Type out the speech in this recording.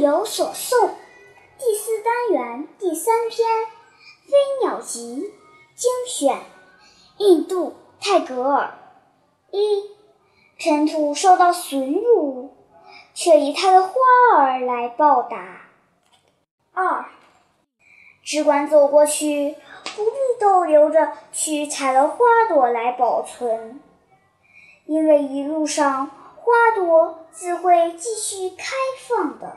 有所送第四单元第三篇飞鸟集精选印度泰戈尔，一，尘土受到损辱，却以它的花儿来报答。二，只管走过去，不必逗留着去采了花朵来保存，因为一路上花朵自会继续开放的。